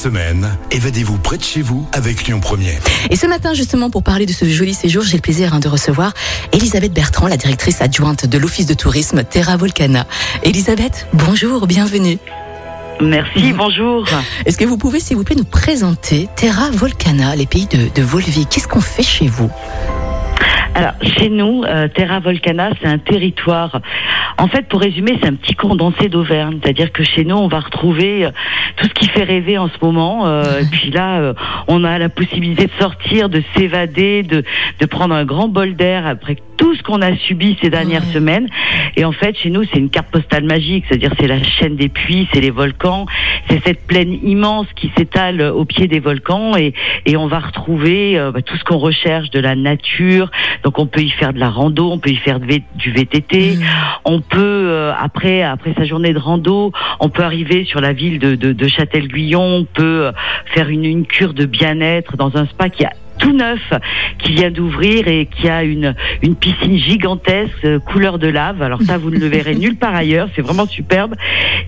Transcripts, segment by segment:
semaine, évadez-vous près de chez vous avec Lyon Première. Et ce matin, justement, pour parler de ce joli séjour, j'ai le plaisir hein, de recevoir Elisabeth Bertrand, la directrice adjointe de l'Office de tourisme Terra Volcana. Elisabeth, bonjour, bienvenue. Merci, bonjour. Est-ce que vous pouvez, s'il vous plaît, nous présenter Terra Volcana, les pays de, de Volvic? Qu'est-ce qu'on fait chez vous? Alors, chez nous, euh, Terra Volcana, c'est un territoire. En fait, pour résumer, c'est un petit condensé d'Auvergne. C'est-à-dire que chez nous, on va retrouver euh, tout ce qui fait rêver en ce moment. Euh, et puis là, euh, on a la possibilité de sortir, de s'évader, de, de prendre un grand bol d'air après tout ce qu'on a subi ces dernières Ouais. semaines. Et en fait, chez nous, c'est une carte postale magique. C'est-à-dire, c'est la chaîne des puits, c'est les volcans, c'est cette plaine immense qui s'étale au pied des volcans. Et, et on va retrouver euh, bah, tout ce qu'on recherche de la nature. Donc, on peut y faire de la rando, on peut y faire de du VTT. Mmh. On peut euh, après après sa journée de rando, on peut arriver sur la ville de, de, de Châtel-Guyon, on peut euh, faire une, une cure de bien-être dans un spa qui a tout neuf qui vient d'ouvrir et qui a une une piscine gigantesque euh, couleur de lave. Alors ça vous ne le verrez nulle part ailleurs, c'est vraiment superbe.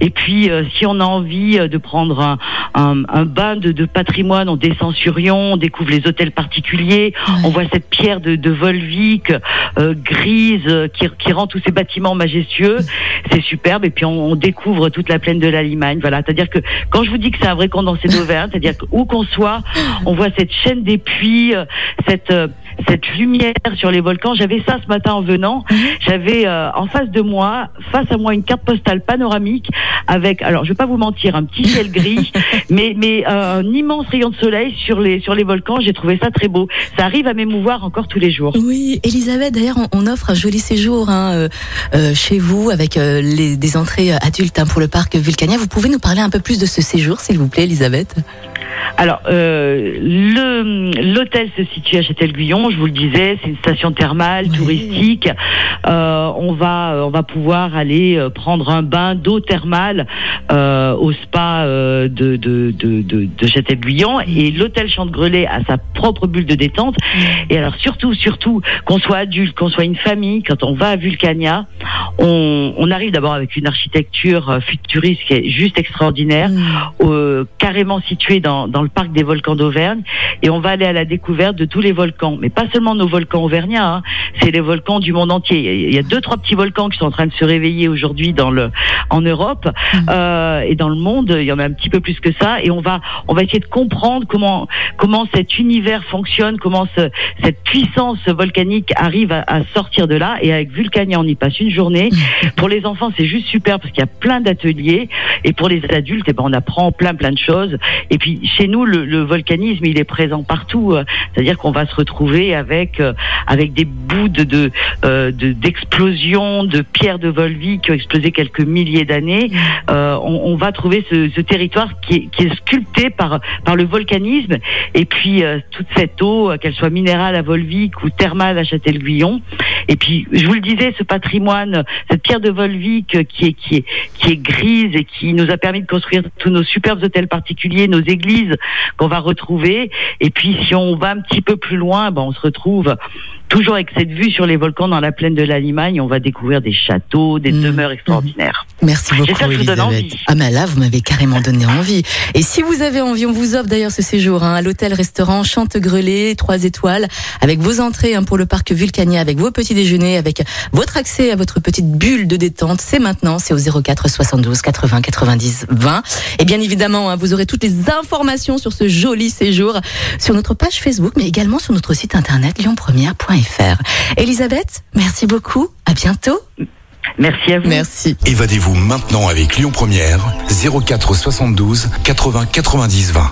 Et puis euh, si on a envie euh, de prendre un, un, un bain de, de patrimoine, on descend sur Lyon, on découvre les hôtels particuliers, on voit cette pierre de, de Volvic euh, grise euh, qui, qui rend tous ces bâtiments majestueux. C'est superbe. Et puis on, on découvre toute la plaine de la Limagne. Voilà. C'est-à-dire que quand je vous dis que c'est un vrai condensé d'Auvergne, c'est-à-dire que où qu'on soit, on voit cette chaîne des puits, euh, cette euh, cette lumière sur les volcans. J'avais ça ce matin en venant. J'avais euh, en face de moi, face à moi, une carte postale panoramique avec, alors je vais pas vous mentir, un petit ciel gris, mais mais euh, un immense rayon de soleil sur les sur les volcans. J'ai trouvé ça très beau. Ça arrive à m'émouvoir encore tous les jours. Oui, Elisabeth, d'ailleurs, on, on offre un joli séjour hein, euh, chez vous avec les, des entrées adultes hein, pour le parc Vulcania. Vous pouvez nous parler un peu plus de ce séjour, s'il vous plaît, Elisabeth? Alors, euh, le l'hôtel se situe à Châtel-Guyon. Je vous le disais, c'est une station thermale Oui. touristique. Euh, on va on va pouvoir aller euh, prendre un bain d'eau thermale euh, au spa euh, de de de, de, de Châtel-Guyon et l'hôtel Chante-Grelet a sa propre bulle de détente. Et alors surtout surtout qu'on soit adulte, qu'on soit une famille, quand on va à Vulcania, on, on arrive d'abord avec une architecture euh, futuriste qui est juste extraordinaire euh, carrément situé dans, dans le parc des volcans d'Auvergne et on va aller à la découverte de tous les volcans, mais pas seulement nos volcans auvergnats, hein, c'est les volcans du monde entier. Il y a- deux trois petits volcans qui sont en train de se réveiller aujourd'hui dans le en Europe euh, et dans le monde. Il y en a un petit peu plus que ça et on va on va essayer de comprendre comment comment cet univers fonctionne, comment ce- cette puissance volcanique arrive à, à sortir de là. Et avec Vulcania, on y passe une journée. Pour les enfants, c'est juste super parce qu'il y a plein d'ateliers et pour les adultes, eh ben, on apprend plein plein de choses. Et puis chez nous, le, le volcanisme, il est présent partout. euh, C'est-à-dire qu'on va se retrouver avec euh, avec des bouts de euh, de- d'explosions de pierres de Volvic qui ont explosé quelques milliers d'années. Euh, on, on va trouver ce, ce territoire qui est, qui est sculpté par par le volcanisme et puis toute cette eau, qu'elle soit minérale à Volvic ou thermale à Châtel-Guyon. Et puis je vous le disais, ce patrimoine, cette pierre de Volvic euh, qui est qui est qui est grise et qui nous a permis de construire tous nos superbes hôtels particuliers, nos églises qu'on va retrouver. Et puis si on va un petit peu plus loin, ben on se retrouve toujours avec cette vue sur les volcans dans la plaine de la Limagne. On va découvrir des châteaux, des Mmh. demeures extraordinaires. Merci beaucoup, je vous donne Elisabeth. envie. Ah, mais là, vous m'avez carrément donné envie. Et si vous avez envie, on vous offre d'ailleurs ce séjour hein, à l'hôtel-restaurant Chante-Grelet, 3 étoiles, avec vos entrées hein, pour le parc Vulcania, avec vos petits déjeuners, avec votre accès à votre petite bulle de détente. C'est maintenant, c'est au 04 72 80 90 20. Et bien évidemment, hein, vous aurez toutes les informations sur ce joli séjour sur notre page Facebook, mais également sur notre site internet lyonpremière.fr. Elisabeth, merci beaucoup. À bientôt. Merci à vous. Merci. Évadez-vous maintenant avec Lyon Première, 04 72 80 90 20.